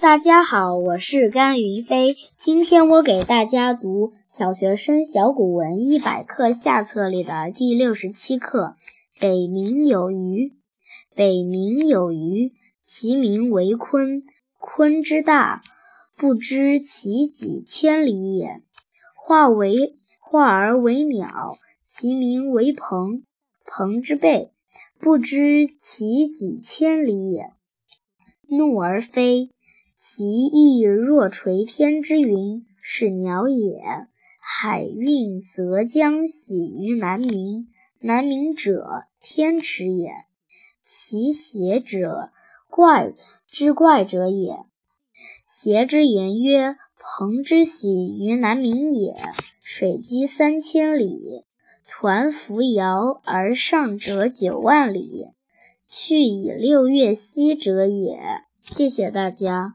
大家好，我是甘云飞。今天我给大家读《小学生小古文一百课下册》里的第六十七课《北冥有鱼》。北冥有鱼，其名为鲲。鲲之大，不知其几千里也。化为化而为鸟，其名为鹏。鹏之背，不知其几千里也。怒而飞。其翼若垂天之云，是鸟也。海运则将徙于南冥，南冥者，天池也。其邪者，怪之怪者也。邪之言曰：鹏之徙于南冥也，水击三千里，抟扶摇而上者九万里，去以六月息者也。谢谢大家。